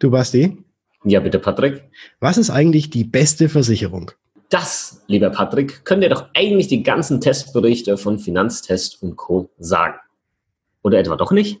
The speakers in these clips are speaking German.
Du Basti? Ja, bitte, Patrick. Was ist eigentlich die beste Versicherung? Das, lieber Patrick, können dir doch eigentlich die ganzen Testberichte von Finanztest und Co. sagen. Oder etwa doch nicht?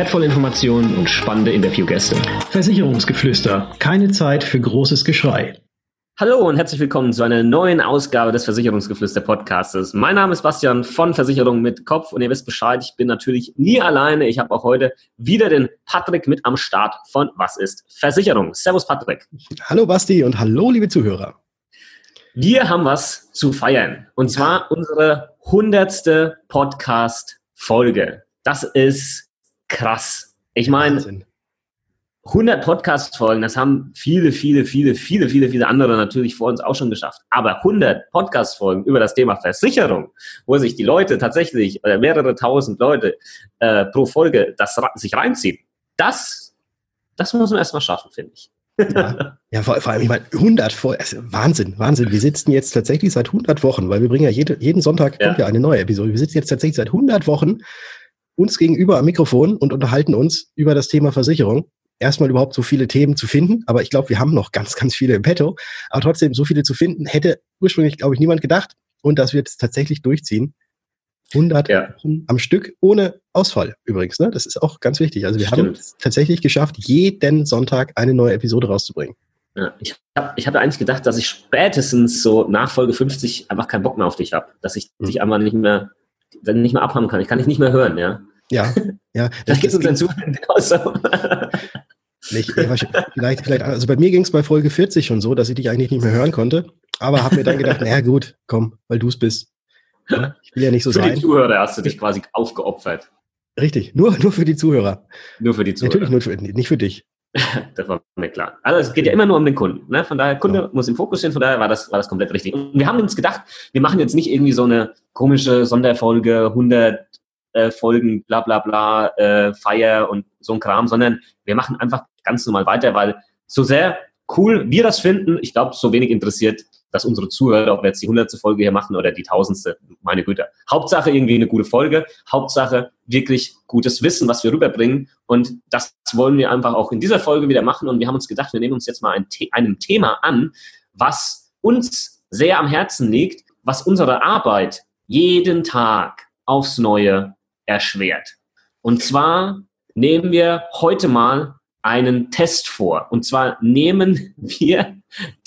wertvolle Informationen und spannende Interviewgäste. Versicherungsgeflüster. Keine Zeit für großes Geschrei. Hallo und herzlich willkommen zu einer neuen Ausgabe des Versicherungsgeflüster Podcastes. Mein Name ist Bastian von Versicherung mit Kopf und ihr wisst Bescheid, ich bin natürlich nie alleine. Ich habe auch heute wieder den Patrick mit am Start von Was ist Versicherung. Servus Patrick. Hallo Basti und hallo liebe Zuhörer. Wir haben was zu feiern und zwar unsere hundertste Podcast-Folge. Das ist krass. Ich meine, 100 Podcast-Folgen, das haben viele, viele, viele, viele, viele, viele andere natürlich vor uns auch schon geschafft. Aber 100 Podcast-Folgen über das Thema Versicherung, wo sich die Leute tatsächlich, oder mehrere tausend Leute äh, pro Folge das sich reinziehen, das, das muss man erstmal schaffen, finde ich. Ja, ja vor, vor, allem, ich meine, 100 Folgen, also Wahnsinn, Wahnsinn. Wir sitzen jetzt tatsächlich seit 100 Wochen, weil wir bringen ja jede, jeden Sonntag ja. kommt ja eine neue Episode. Wir sitzen jetzt tatsächlich seit 100 Wochen uns gegenüber am Mikrofon und unterhalten uns über das Thema Versicherung. Erstmal überhaupt so viele Themen zu finden, aber ich glaube, wir haben noch ganz, ganz viele im Petto. Aber trotzdem, so viele zu finden, hätte ursprünglich, glaube ich, niemand gedacht. Und das wird es tatsächlich durchziehen. 100 ja. am Stück ohne Ausfall übrigens. Ne? Das ist auch ganz wichtig. Also wir Stimmt. haben es tatsächlich geschafft, jeden Sonntag eine neue Episode rauszubringen. Ja, ich habe ich hab eigentlich gedacht, dass ich spätestens so nach Folge 50 einfach keinen Bock mehr auf dich habe. Dass ich mhm. dich einfach nicht mehr, dann nicht mehr abhaben kann. Ich kann dich nicht mehr hören, ja. Ja, ja. Das, geht uns dann Zuhörern genauso. Nicht, vielleicht, vielleicht, also bei mir ging es bei Folge 40 schon so, dass ich dich eigentlich nicht mehr hören konnte. Aber habe mir dann gedacht, naja gut, komm, weil du es bist. Ja, ich will ja nicht so für sein. Für die Zuhörer hast du dich quasi aufgeopfert. Richtig, nur, nur für die Zuhörer. Nur für die Zuhörer. Natürlich nur für, nicht für dich. das war mir klar. Also es geht ja immer nur um den Kunden. Ne? Von daher, Kunde ja. muss im Fokus stehen, von daher war das, war das komplett richtig. Und wir haben uns gedacht, wir machen jetzt nicht irgendwie so eine komische Sonderfolge, 100 äh, Folgen, bla bla bla, äh, Feier und so ein Kram, sondern wir machen einfach ganz normal weiter, weil so sehr cool wir das finden, ich glaube, so wenig interessiert dass unsere Zuhörer, ob wir jetzt die hundertste Folge hier machen oder die tausendste, meine Güte. Hauptsache irgendwie eine gute Folge, Hauptsache wirklich gutes Wissen, was wir rüberbringen. Und das wollen wir einfach auch in dieser Folge wieder machen. Und wir haben uns gedacht, wir nehmen uns jetzt mal ein, einem Thema an, was uns sehr am Herzen liegt, was unsere Arbeit jeden Tag aufs Neue erschwert. Und zwar nehmen wir heute mal einen Test vor. Und zwar nehmen wir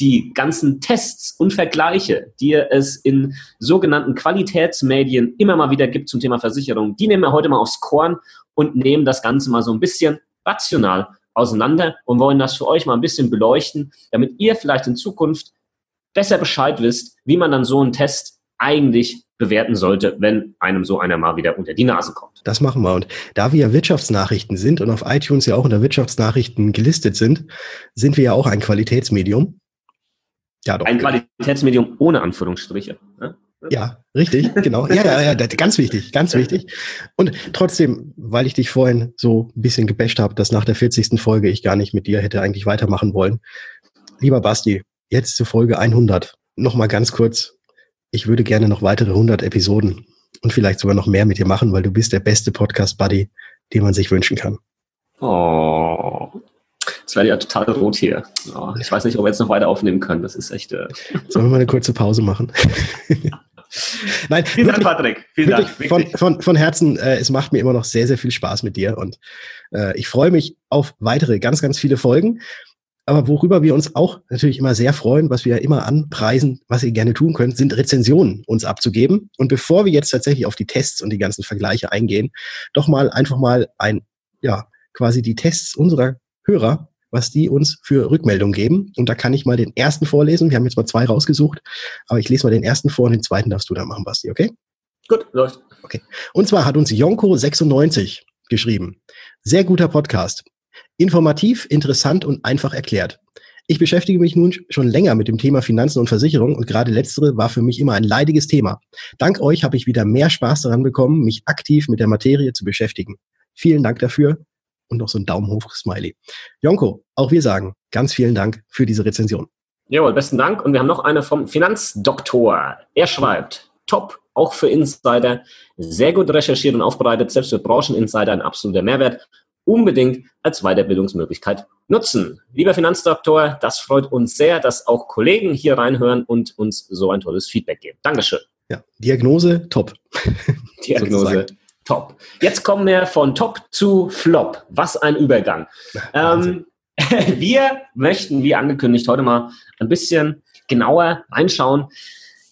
die ganzen Tests und Vergleiche, die es in sogenannten Qualitätsmedien immer mal wieder gibt zum Thema Versicherung, die nehmen wir heute mal aufs Korn und nehmen das Ganze mal so ein bisschen rational auseinander und wollen das für euch mal ein bisschen beleuchten, damit ihr vielleicht in Zukunft besser Bescheid wisst, wie man dann so einen Test eigentlich bewerten sollte, wenn einem so einer mal wieder unter die Nase kommt. Das machen wir. Und da wir ja Wirtschaftsnachrichten sind und auf iTunes ja auch unter Wirtschaftsnachrichten gelistet sind, sind wir ja auch ein Qualitätsmedium. Ja, doch. Ein Qualitätsmedium ohne Anführungsstriche. Ne? Ja, richtig, genau. Ja, ja, ja, ganz wichtig, ganz wichtig. Und trotzdem, weil ich dich vorhin so ein bisschen gebasht habe, dass nach der 40. Folge ich gar nicht mit dir hätte eigentlich weitermachen wollen. Lieber Basti, jetzt zur Folge 100. Nochmal ganz kurz, ich würde gerne noch weitere 100 Episoden und vielleicht sogar noch mehr mit dir machen, weil du bist der beste Podcast-Buddy, den man sich wünschen kann. Oh, jetzt werde ich ja total rot hier. Oh, ich weiß nicht, ob wir jetzt noch weiter aufnehmen können. Das ist echt. Äh Sollen wir mal eine kurze Pause machen? Nein, vielen wirklich, Dank, Patrick. Vielen Dank. Von, von, von Herzen, äh, es macht mir immer noch sehr, sehr viel Spaß mit dir und äh, ich freue mich auf weitere, ganz, ganz viele Folgen. Aber worüber wir uns auch natürlich immer sehr freuen, was wir ja immer anpreisen, was ihr gerne tun könnt, sind Rezensionen uns abzugeben. Und bevor wir jetzt tatsächlich auf die Tests und die ganzen Vergleiche eingehen, doch mal einfach mal ein, ja, quasi die Tests unserer Hörer, was die uns für Rückmeldungen geben. Und da kann ich mal den ersten vorlesen. Wir haben jetzt mal zwei rausgesucht, aber ich lese mal den ersten vor und den zweiten darfst du dann machen, Basti, okay? Gut, läuft. Okay. Und zwar hat uns Jonko96 geschrieben. Sehr guter Podcast. Informativ, interessant und einfach erklärt. Ich beschäftige mich nun schon länger mit dem Thema Finanzen und Versicherung und gerade letztere war für mich immer ein leidiges Thema. Dank euch habe ich wieder mehr Spaß daran bekommen, mich aktiv mit der Materie zu beschäftigen. Vielen Dank dafür und noch so ein Daumen hoch Smiley. Jonko, auch wir sagen ganz vielen Dank für diese Rezension. Jawohl, besten Dank. Und wir haben noch eine vom Finanzdoktor. Er schreibt, top, auch für Insider, sehr gut recherchiert und aufbereitet, selbst für Brancheninsider ein absoluter Mehrwert unbedingt als Weiterbildungsmöglichkeit nutzen. Lieber Finanzdoktor, das freut uns sehr, dass auch Kollegen hier reinhören und uns so ein tolles Feedback geben. Dankeschön. Ja, Diagnose top. Diagnose top. Jetzt kommen wir von top zu flop. Was ein Übergang. Ähm, wir möchten, wie angekündigt, heute mal ein bisschen genauer reinschauen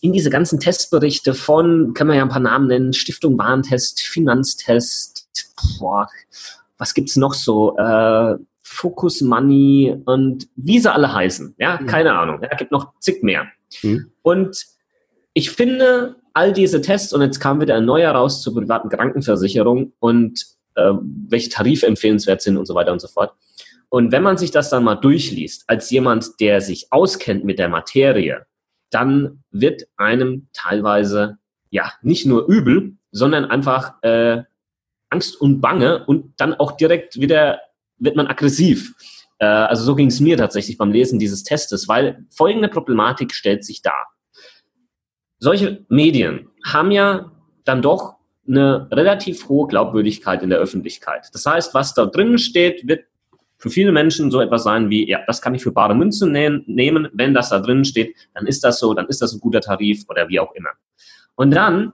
in diese ganzen Testberichte von, können wir ja ein paar Namen nennen, Stiftung Warentest, Finanztest, boah, was gibt's noch so? Äh, Focus Money und wie sie alle heißen. Ja, mhm. keine Ahnung. Ja, gibt noch zig mehr. Mhm. Und ich finde, all diese Tests, und jetzt kam wieder ein neuer raus zur privaten Krankenversicherung und äh, welche Tarife empfehlenswert sind und so weiter und so fort. Und wenn man sich das dann mal durchliest, als jemand, der sich auskennt mit der Materie, dann wird einem teilweise ja nicht nur übel, sondern einfach äh, Angst und Bange und dann auch direkt wieder wird man aggressiv. Äh, also so ging es mir tatsächlich beim Lesen dieses Testes, weil folgende Problematik stellt sich dar. Solche Medien haben ja dann doch eine relativ hohe Glaubwürdigkeit in der Öffentlichkeit. Das heißt, was da drinnen steht, wird für viele Menschen so etwas sein wie, ja, das kann ich für bare Münze nehmen. Wenn das da drinnen steht, dann ist das so, dann ist das ein guter Tarif oder wie auch immer. Und dann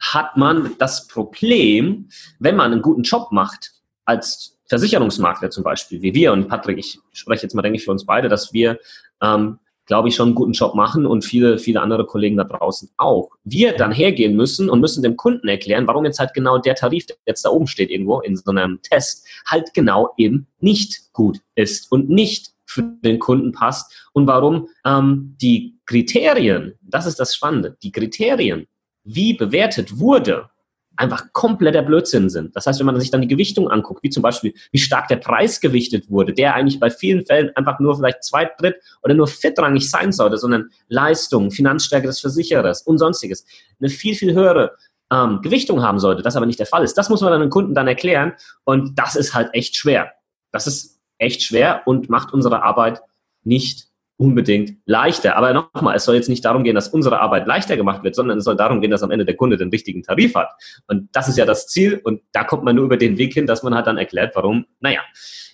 hat man das Problem, wenn man einen guten Job macht, als Versicherungsmakler zum Beispiel, wie wir und Patrick, ich spreche jetzt mal, denke ich, für uns beide, dass wir, ähm, glaube ich, schon einen guten Job machen und viele, viele andere Kollegen da draußen auch. Wir dann hergehen müssen und müssen dem Kunden erklären, warum jetzt halt genau der Tarif, der jetzt da oben steht irgendwo in so einem Test, halt genau eben nicht gut ist und nicht für den Kunden passt und warum ähm, die Kriterien, das ist das Spannende, die Kriterien, wie bewertet wurde, einfach kompletter Blödsinn sind. Das heißt, wenn man sich dann die Gewichtung anguckt, wie zum Beispiel, wie stark der Preis gewichtet wurde, der eigentlich bei vielen Fällen einfach nur vielleicht zweit, dritt oder nur viertrangig sein sollte, sondern Leistung, Finanzstärke des Versicherers und sonstiges, eine viel, viel höhere ähm, Gewichtung haben sollte, das aber nicht der Fall ist. Das muss man dann den Kunden dann erklären und das ist halt echt schwer. Das ist echt schwer und macht unsere Arbeit nicht unbedingt leichter. Aber nochmal, es soll jetzt nicht darum gehen, dass unsere Arbeit leichter gemacht wird, sondern es soll darum gehen, dass am Ende der Kunde den richtigen Tarif hat. Und das ist ja das Ziel. Und da kommt man nur über den Weg hin, dass man halt dann erklärt, warum, naja,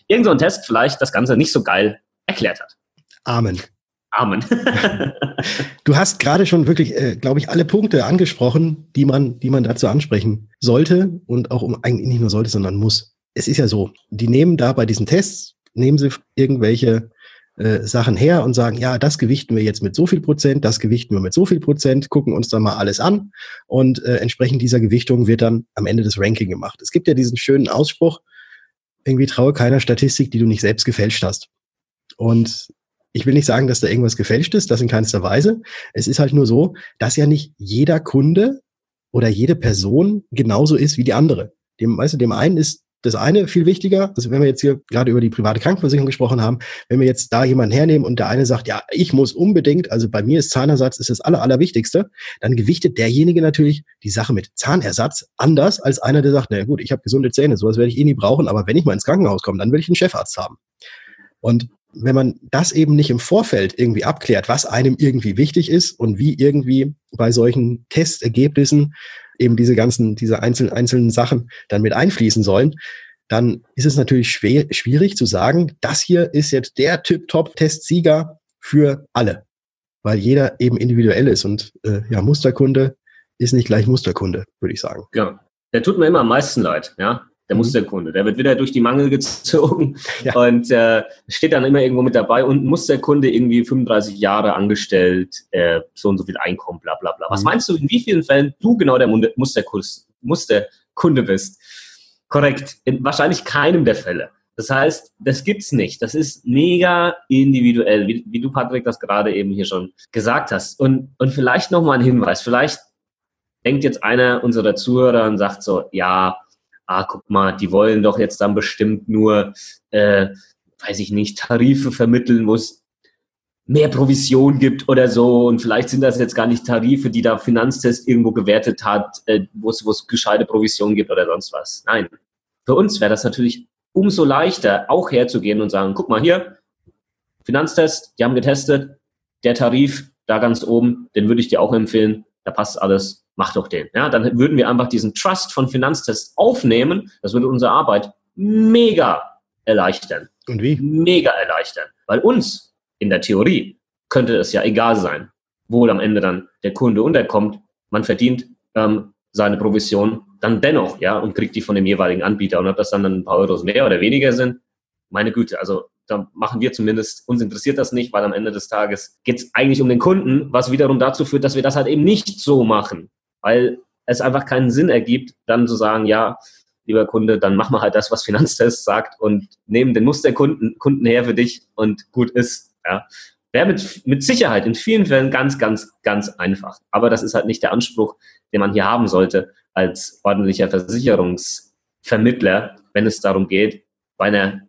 irgend so ein Test vielleicht das Ganze nicht so geil erklärt hat. Amen. Amen. du hast gerade schon wirklich, äh, glaube ich, alle Punkte angesprochen, die man, die man dazu ansprechen sollte und auch um eigentlich nicht nur sollte, sondern muss. Es ist ja so, die nehmen da bei diesen Tests, nehmen sie irgendwelche äh, Sachen her und sagen, ja, das gewichten wir jetzt mit so viel Prozent, das gewichten wir mit so viel Prozent, gucken uns dann mal alles an und äh, entsprechend dieser Gewichtung wird dann am Ende das Ranking gemacht. Es gibt ja diesen schönen Ausspruch, irgendwie traue keiner Statistik, die du nicht selbst gefälscht hast. Und ich will nicht sagen, dass da irgendwas gefälscht ist, das in keinster Weise. Es ist halt nur so, dass ja nicht jeder Kunde oder jede Person genauso ist wie die andere. Dem, weißt du, dem einen ist das eine viel wichtiger, also wenn wir jetzt hier gerade über die private Krankenversicherung gesprochen haben, wenn wir jetzt da jemanden hernehmen und der eine sagt, ja, ich muss unbedingt, also bei mir ist Zahnersatz ist das aller, allerwichtigste, dann gewichtet derjenige natürlich die Sache mit Zahnersatz anders als einer, der sagt, na gut, ich habe gesunde Zähne, sowas werde ich eh nie brauchen, aber wenn ich mal ins Krankenhaus komme, dann will ich einen Chefarzt haben. Und wenn man das eben nicht im Vorfeld irgendwie abklärt, was einem irgendwie wichtig ist und wie irgendwie bei solchen Testergebnissen eben diese ganzen, diese einzelnen, einzelnen Sachen dann mit einfließen sollen, dann ist es natürlich schwer, schwierig zu sagen, das hier ist jetzt der Tip-Top-Testsieger für alle, weil jeder eben individuell ist und äh, ja, Musterkunde ist nicht gleich Musterkunde, würde ich sagen. Ja, der tut mir immer am meisten leid, ja der mhm. Musterkunde. Der wird wieder durch die Mangel gezogen ja. und äh, steht dann immer irgendwo mit dabei und Musterkunde irgendwie 35 Jahre angestellt, äh, so und so viel Einkommen, bla bla bla. Was mhm. meinst du, in wie vielen Fällen du genau der Musterkurs, Musterkunde bist? Korrekt, in wahrscheinlich keinem der Fälle. Das heißt, das gibt's nicht. Das ist mega individuell, wie, wie du, Patrick, das gerade eben hier schon gesagt hast. Und, und vielleicht nochmal ein Hinweis. Vielleicht denkt jetzt einer unserer Zuhörer und sagt so, ja, ah, guck mal, die wollen doch jetzt dann bestimmt nur, äh, weiß ich nicht, Tarife vermitteln, wo es mehr Provision gibt oder so. Und vielleicht sind das jetzt gar nicht Tarife, die da Finanztest irgendwo gewertet hat, äh, wo es gescheite Provision gibt oder sonst was. Nein. Für uns wäre das natürlich umso leichter, auch herzugehen und sagen, guck mal hier, Finanztest, die haben getestet, der Tarif da ganz oben, den würde ich dir auch empfehlen, da passt alles, mach doch den. Ja, dann würden wir einfach diesen Trust von Finanztest aufnehmen, das würde unsere Arbeit mega erleichtern. Und wie? Mega erleichtern. Weil uns in der Theorie könnte es ja egal sein, wo am Ende dann der Kunde unterkommt. Man verdient ähm, seine Provision dann dennoch, ja, und kriegt die von dem jeweiligen Anbieter. Und ob das dann ein paar Euros mehr oder weniger sind, meine Güte, also da machen wir zumindest, uns interessiert das nicht, weil am Ende des Tages geht es eigentlich um den Kunden, was wiederum dazu führt, dass wir das halt eben nicht so machen, weil es einfach keinen Sinn ergibt, dann zu sagen, ja, lieber Kunde, dann mach mal halt das, was Finanztest sagt und nehmen den Musterkunden Kunden her für dich und gut ist. Ja. Wäre mit, mit Sicherheit in vielen Fällen ganz, ganz, ganz einfach. Aber das ist halt nicht der Anspruch, den man hier haben sollte als ordentlicher Versicherungsvermittler, wenn es darum geht, bei einer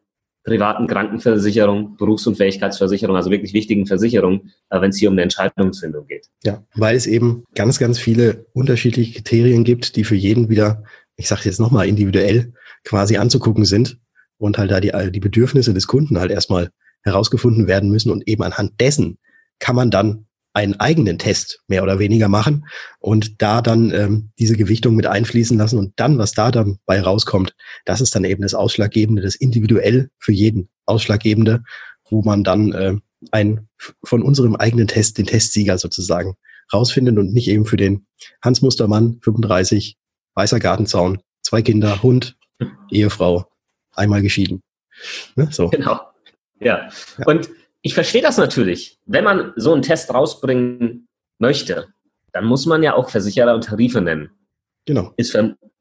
privaten Krankenversicherung, Berufsunfähigkeitsversicherung, also wirklich wichtigen Versicherungen, äh, wenn es hier um eine Entscheidungsfindung geht. Ja, weil es eben ganz, ganz viele unterschiedliche Kriterien gibt, die für jeden wieder, ich sage jetzt nochmal, individuell quasi anzugucken sind und halt da die, die Bedürfnisse des Kunden halt erstmal herausgefunden werden müssen und eben anhand dessen kann man dann einen eigenen Test mehr oder weniger machen und da dann ähm, diese Gewichtung mit einfließen lassen und dann, was da dabei rauskommt, das ist dann eben das Ausschlaggebende, das individuell für jeden Ausschlaggebende, wo man dann äh, ein von unserem eigenen Test, den Testsieger sozusagen, rausfindet und nicht eben für den Hans Mustermann, 35, weißer Gartenzaun, zwei Kinder, Hund, Ehefrau, einmal geschieden. Ne? So. Genau. Ja. ja. Und ich verstehe das natürlich. Wenn man so einen Test rausbringen möchte, dann muss man ja auch Versicherer und Tarife nennen. Genau. Ist,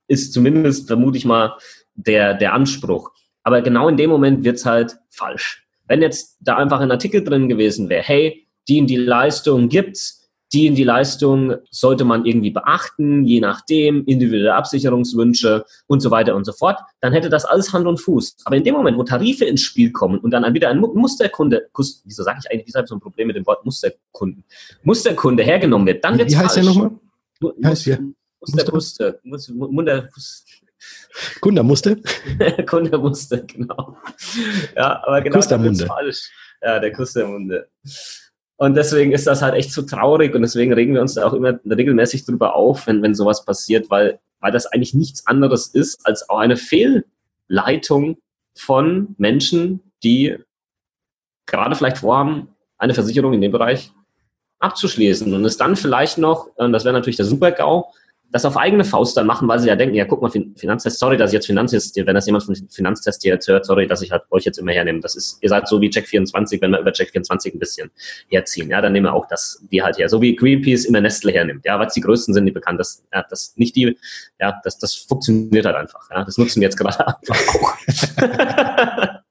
ist zumindest, vermute ich mal, der, der Anspruch. Aber genau in dem Moment wird es halt falsch. Wenn jetzt da einfach ein Artikel drin gewesen wäre, hey, die in die Leistung gibt's, die in die Leistung sollte man irgendwie beachten, je nachdem, individuelle Absicherungswünsche und so weiter und so fort, dann hätte das alles Hand und Fuß. Aber in dem Moment, wo Tarife ins Spiel kommen und dann wieder ein Musterkunde, wieso sage ich eigentlich, wieso habe ich so ein Problem mit dem Wort Musterkunden, Musterkunde hergenommen wird, dann wird es Wie heißt falsch. der nochmal? Wie heißt der? Muster, Muster, Muster, Kundermuster? Kundermuster, genau. Ja, aber genau, falsch. Ja, der Kuss der Munde. Und deswegen ist das halt echt so traurig und deswegen regen wir uns da auch immer regelmäßig drüber auf, wenn, wenn sowas passiert, weil, weil das eigentlich nichts anderes ist als auch eine Fehlleitung von Menschen, die gerade vielleicht vorhaben, eine Versicherung in dem Bereich abzuschließen. Und es dann vielleicht noch, das wäre natürlich der Super-GAU, das auf eigene Faust dann machen, weil sie ja denken, ja, guck mal, Finanztest, sorry, dass ich jetzt Finanztest, wenn das jemand von Finanztest jetzt hört, sorry, dass ich halt euch jetzt immer hernehme. Das ist, ihr seid so wie Check24, wenn wir über Check24 ein bisschen herziehen. Ja, dann nehmen wir auch das, die halt her. So wie Greenpeace immer Nestle hernimmt. Ja, weil es die größten sind, die bekannt, das, ja, das nicht die, ja, das, das funktioniert halt einfach. Ja, das nutzen wir jetzt gerade einfach auch.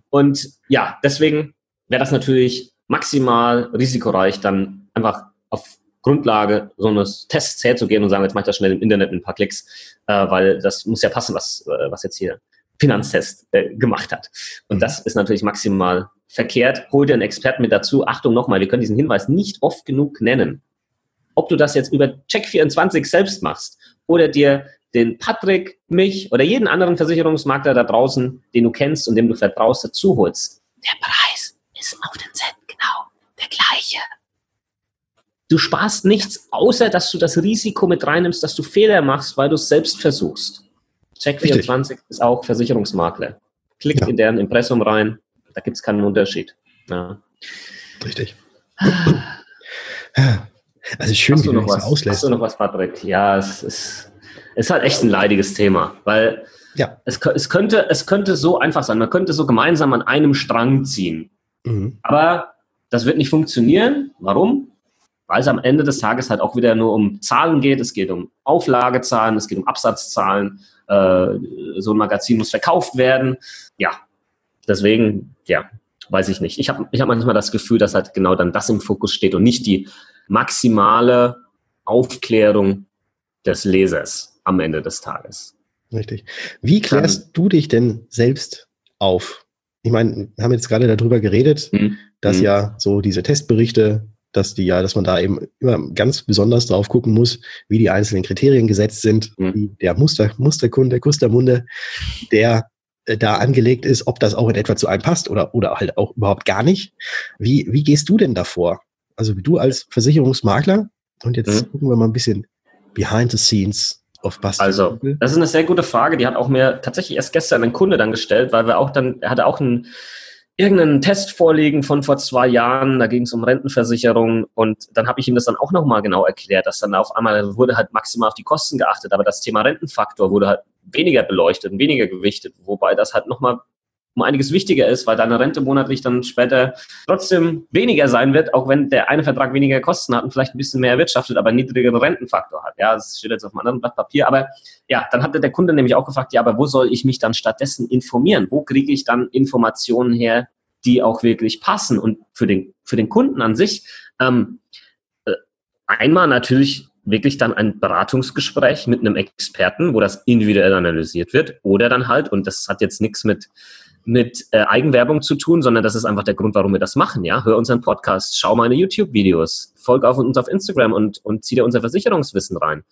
Und ja, deswegen wäre das natürlich maximal risikoreich, dann einfach auf Grundlage so eines Tests herzugehen und sagen, jetzt mache ich das schnell im Internet mit ein paar Klicks, äh, weil das muss ja passen, was, äh, was jetzt hier Finanztest äh, gemacht hat. Und mhm. das ist natürlich maximal verkehrt. Hol dir einen Experten mit dazu. Achtung nochmal, wir können diesen Hinweis nicht oft genug nennen. Ob du das jetzt über Check24 selbst machst oder dir den Patrick, mich oder jeden anderen Versicherungsmakler da draußen, den du kennst und dem du vertraust, dazu holst. Der Preis ist auf den Cent genau der gleiche. Du sparst nichts, außer dass du das Risiko mit reinnimmst, dass du Fehler machst, weil du es selbst versuchst. Check24 ist auch Versicherungsmakler. Klick ja. in deren Impressum rein, da gibt es keinen Unterschied. Ja. Richtig. Also schön, hast wie du noch was, auslässt. Hast du noch was, Patrick? Ja, es ist, es ist halt echt ein leidiges Thema, weil ja. es, es, könnte, es könnte so einfach sein. Man könnte so gemeinsam an einem Strang ziehen. Mhm. Aber das wird nicht funktionieren. Warum? Weil es am Ende des Tages halt auch wieder nur um Zahlen geht. Es geht um Auflagezahlen, es geht um Absatzzahlen. Äh, so ein Magazin muss verkauft werden. Ja, deswegen, ja, weiß ich nicht. Ich habe ich hab manchmal das Gefühl, dass halt genau dann das im Fokus steht und nicht die maximale Aufklärung des Lesers am Ende des Tages. Richtig. Wie klärst Dann, du dich denn selbst auf? Ich meine, wir haben jetzt gerade darüber geredet, mhm. dass mhm. ja so diese Testberichte, dass die ja, dass man da eben immer ganz besonders drauf gucken muss, wie die einzelnen Kriterien gesetzt sind, mhm. wie der Muster, Musterkunde, Kustermunde, der äh, da angelegt ist, ob das auch in etwa zu einem passt oder, oder halt auch überhaupt gar nicht. Wie, wie gehst du denn davor? Also du als Versicherungsmakler, und jetzt mhm. gucken wir mal ein bisschen behind the scenes auf Bastian. Also, das ist eine sehr gute Frage. Die hat auch mir tatsächlich erst gestern ein Kunde dann gestellt, weil wir auch dann, er hatte auch einen, irgendeinen Test vorliegen von vor zwei Jahren, da ging es um Rentenversicherung und dann habe ich ihm das dann auch nochmal genau erklärt, dass dann auf einmal wurde halt maximal auf die Kosten geachtet, aber das Thema Rentenfaktor wurde halt weniger beleuchtet und weniger gewichtet, wobei das halt nochmal um einiges wichtiger ist, weil deine Rente monatlich dann später trotzdem weniger sein wird, auch wenn der eine Vertrag weniger Kosten hat und vielleicht ein bisschen mehr erwirtschaftet, aber einen niedrigeren Rentenfaktor hat. Ja, das steht jetzt auf einem anderen Blatt Papier. Aber ja, dann hatte der Kunde nämlich auch gefragt, ja, aber wo soll ich mich dann stattdessen informieren? Wo kriege ich dann Informationen her, die auch wirklich passen? Und für den, für den Kunden an sich, ähm, äh, einmal natürlich wirklich dann ein Beratungsgespräch mit einem Experten, wo das individuell analysiert wird, oder dann halt, und das hat jetzt nichts mit mit äh, Eigenwerbung zu tun, sondern das ist einfach der Grund, warum wir das machen. Ja, hör unseren Podcast, schau meine YouTube-Videos, folg auf uns auf Instagram und und zieh dir unser Versicherungswissen rein.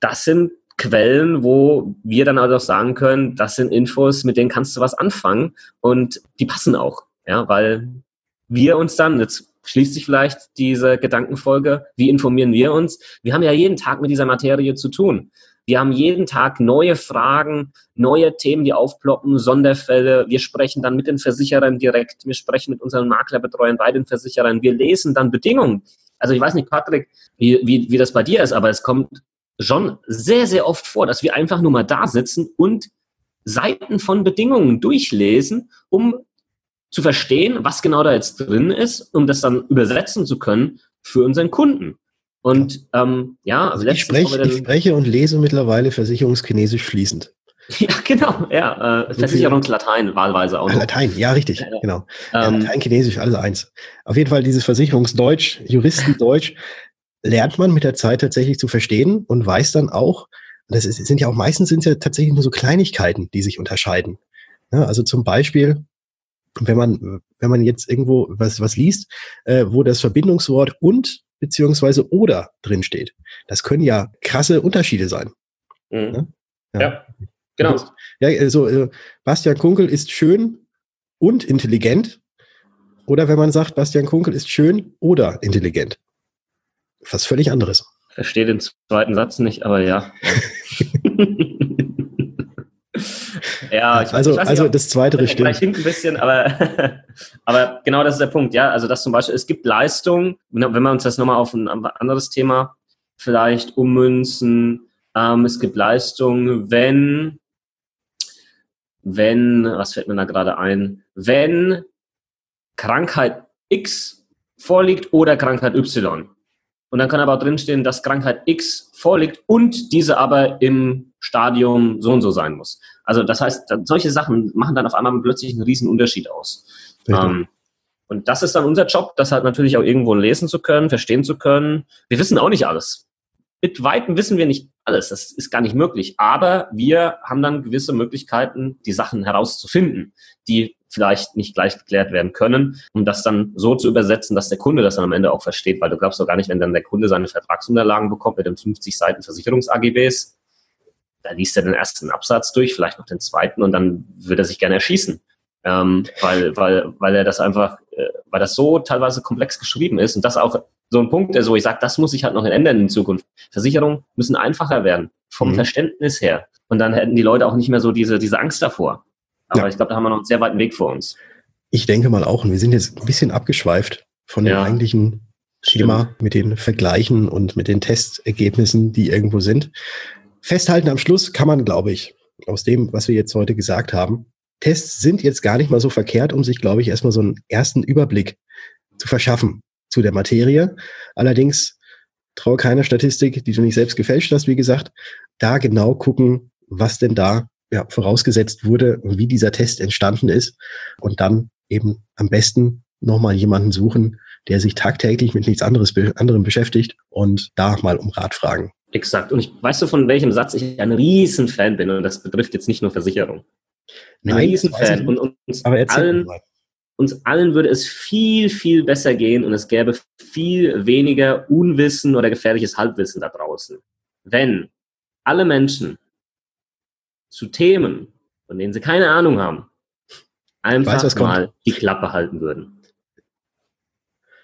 Das sind Quellen, wo wir dann auch sagen können, das sind Infos, mit denen kannst du was anfangen und die passen auch, ja, weil wir uns dann jetzt schließt sich vielleicht diese Gedankenfolge, wie informieren wir uns? Wir haben ja jeden Tag mit dieser Materie zu tun. Wir haben jeden Tag neue Fragen, neue Themen, die aufploppen, Sonderfälle. Wir sprechen dann mit den Versicherern direkt. Wir sprechen mit unseren Maklerbetreuern bei den Versicherern. Wir lesen dann Bedingungen. Also ich weiß nicht, Patrick, wie, wie, wie das bei dir ist, aber es kommt schon sehr, sehr oft vor, dass wir einfach nur mal da sitzen und Seiten von Bedingungen durchlesen, um zu verstehen, was genau da jetzt drin ist, um das dann übersetzen zu können für unseren Kunden. Und ähm, ja, also ich, spreche, ich spreche und lese mittlerweile Versicherungschinesisch fließend. Ja, genau, ja. Äh, Versicherungslatein wahlweise auch. Noch. Latein, ja, richtig, ja, ja. genau. Ähm, Latein, Chinesisch, alles eins. Auf jeden Fall dieses Versicherungsdeutsch, Juristendeutsch, lernt man mit der Zeit tatsächlich zu verstehen und weiß dann auch, das ist, sind ja auch meistens sind es ja tatsächlich nur so Kleinigkeiten, die sich unterscheiden. Ja, also zum Beispiel, wenn man, wenn man jetzt irgendwo was, was liest, äh, wo das Verbindungswort und beziehungsweise oder drin steht. Das können ja krasse Unterschiede sein. Mhm. Ne? Ja. ja. genau. Ja, also äh, Bastian Kunkel ist schön und intelligent. Oder wenn man sagt, Bastian Kunkel ist schön oder intelligent. Was völlig anderes. Verstehe den zweiten Satz nicht, aber ja. Ja, ich, also, ich weiß also nicht, das zweite stimmt. Vielleicht hinkt ein bisschen, aber, aber genau das ist der Punkt, ja. Also, dass zum Beispiel, es gibt Leistungen, wenn wir uns das nochmal auf ein anderes Thema vielleicht ummünzen, ähm, es gibt Leistungen, wenn, wenn, was fällt mir da gerade ein, wenn Krankheit X vorliegt oder Krankheit Y. Und dann kann aber auch drinstehen, dass Krankheit X vorliegt und diese aber im Stadium so und so sein muss. Also das heißt, solche Sachen machen dann auf einmal plötzlich einen riesen Unterschied aus. Ähm, und das ist dann unser Job, das halt natürlich auch irgendwo lesen zu können, verstehen zu können. Wir wissen auch nicht alles. Mit Weitem wissen wir nicht alles. Das ist gar nicht möglich. Aber wir haben dann gewisse Möglichkeiten, die Sachen herauszufinden, die vielleicht nicht gleich geklärt werden können, um das dann so zu übersetzen, dass der Kunde das dann am Ende auch versteht, weil du glaubst doch gar nicht, wenn dann der Kunde seine Vertragsunterlagen bekommt mit den 50 Seiten Versicherungs-AGBs, da liest er den ersten Absatz durch, vielleicht noch den zweiten und dann wird er sich gerne erschießen. Ähm, weil, weil, weil er das einfach, äh, weil das so teilweise komplex geschrieben ist und das auch so ein Punkt ist, wo ich sage, das muss sich halt noch ändern in Zukunft. Versicherungen müssen einfacher werden, vom mhm. Verständnis her. Und dann hätten die Leute auch nicht mehr so diese, diese Angst davor. Aber ja. ich glaube, da haben wir noch einen sehr weiten Weg vor uns. Ich denke mal auch. Und wir sind jetzt ein bisschen abgeschweift von ja. dem eigentlichen Thema Stimmt. mit den Vergleichen und mit den Testergebnissen, die irgendwo sind. Festhalten am Schluss kann man, glaube ich, aus dem, was wir jetzt heute gesagt haben, Tests sind jetzt gar nicht mal so verkehrt, um sich, glaube ich, erstmal so einen ersten Überblick zu verschaffen zu der Materie. Allerdings traue keiner Statistik, die du nicht selbst gefälscht hast, wie gesagt, da genau gucken, was denn da ja, vorausgesetzt wurde, wie dieser Test entstanden ist und dann eben am besten nochmal jemanden suchen, der sich tagtäglich mit nichts anderes anderem beschäftigt und da mal um Rat fragen. Exakt. Und ich weißt du, von welchem Satz ich ein Riesenfan bin, und das betrifft jetzt nicht nur Versicherung. Ein Nein, Riesenfan. Und uns allen, uns allen würde es viel, viel besser gehen und es gäbe viel weniger Unwissen oder gefährliches Halbwissen da draußen, wenn alle Menschen zu Themen, von denen sie keine Ahnung haben, einfach weiß, mal die Klappe halten würden.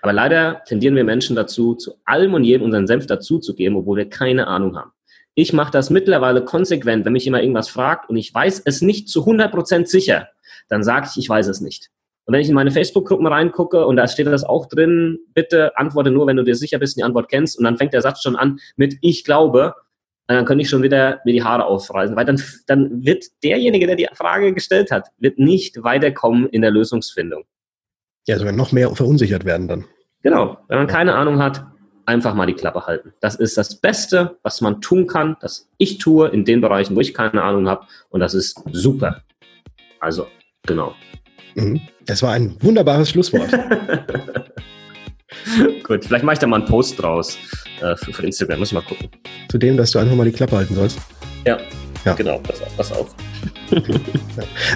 Aber leider tendieren wir Menschen dazu, zu allem und jedem unseren Senf dazuzugeben, obwohl wir keine Ahnung haben. Ich mache das mittlerweile konsequent, wenn mich immer irgendwas fragt und ich weiß es nicht zu 100% sicher, dann sage ich, ich weiß es nicht. Und wenn ich in meine Facebook-Gruppen reingucke und da steht das auch drin, bitte antworte nur, wenn du dir sicher bist und die Antwort kennst. Und dann fängt der Satz schon an mit Ich glaube, dann könnte ich schon wieder mir die Haare aufreißen, weil dann, dann wird derjenige, der die Frage gestellt hat, wird nicht weiterkommen in der Lösungsfindung. Ja, sogar noch mehr verunsichert werden dann. Genau. Wenn man keine Ahnung hat, einfach mal die Klappe halten. Das ist das Beste, was man tun kann, das ich tue in den Bereichen, wo ich keine Ahnung habe. Und das ist super. Also, genau. Mhm. Das war ein wunderbares Schlusswort. Gut, vielleicht mache ich da mal einen Post draus äh, für, für, Instagram. Muss ich mal gucken. Zu dem, dass du einfach mal die Klappe halten sollst. Ja, ja. genau, das, das auch.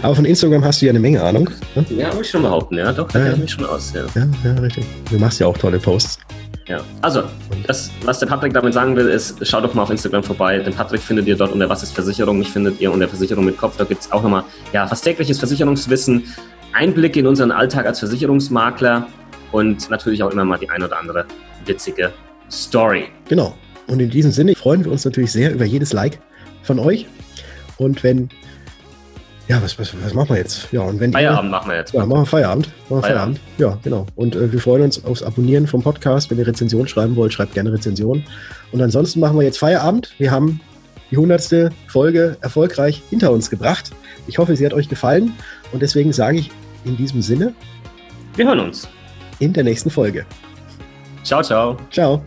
Aber von Instagram hast du ja eine Menge Ahnung. Ne? Ja, würde ich schon behaupten, ja. Doch, da ja, kenne ich mich schon aus. Ja. ja, ja, richtig. Du machst ja auch tolle Posts. Ja, also, das, was der Patrick damit sagen will, ist, schaut doch mal auf Instagram vorbei. Den Patrick findet ihr dort unter Was ist Versicherung? Mich findet ihr unter Versicherung mit Kopf. Da gibt es auch nochmal ja, fast tägliches Versicherungswissen, Einblicke in unseren Alltag als Versicherungsmakler und natürlich auch immer mal die ein oder andere witzige Story. Genau. Und in diesem Sinne freuen wir uns natürlich sehr über jedes Like von euch. Und wenn ja, was, was, was machen wir jetzt? Ja, und wenn Feierabend machen wir jetzt. Ja, machen wir Feierabend. Machen wir Feierabend. Feierabend. Ja, genau. Und äh, wir freuen uns aufs Abonnieren vom Podcast. Wenn ihr Rezension schreiben wollt, schreibt gerne Rezension. Und ansonsten machen wir jetzt Feierabend. Wir haben die hundertste Folge erfolgreich hinter uns gebracht. Ich hoffe, sie hat euch gefallen. Und deswegen sage ich in diesem Sinne: Wir hören uns in der nächsten Folge. Ciao, ciao. Ciao.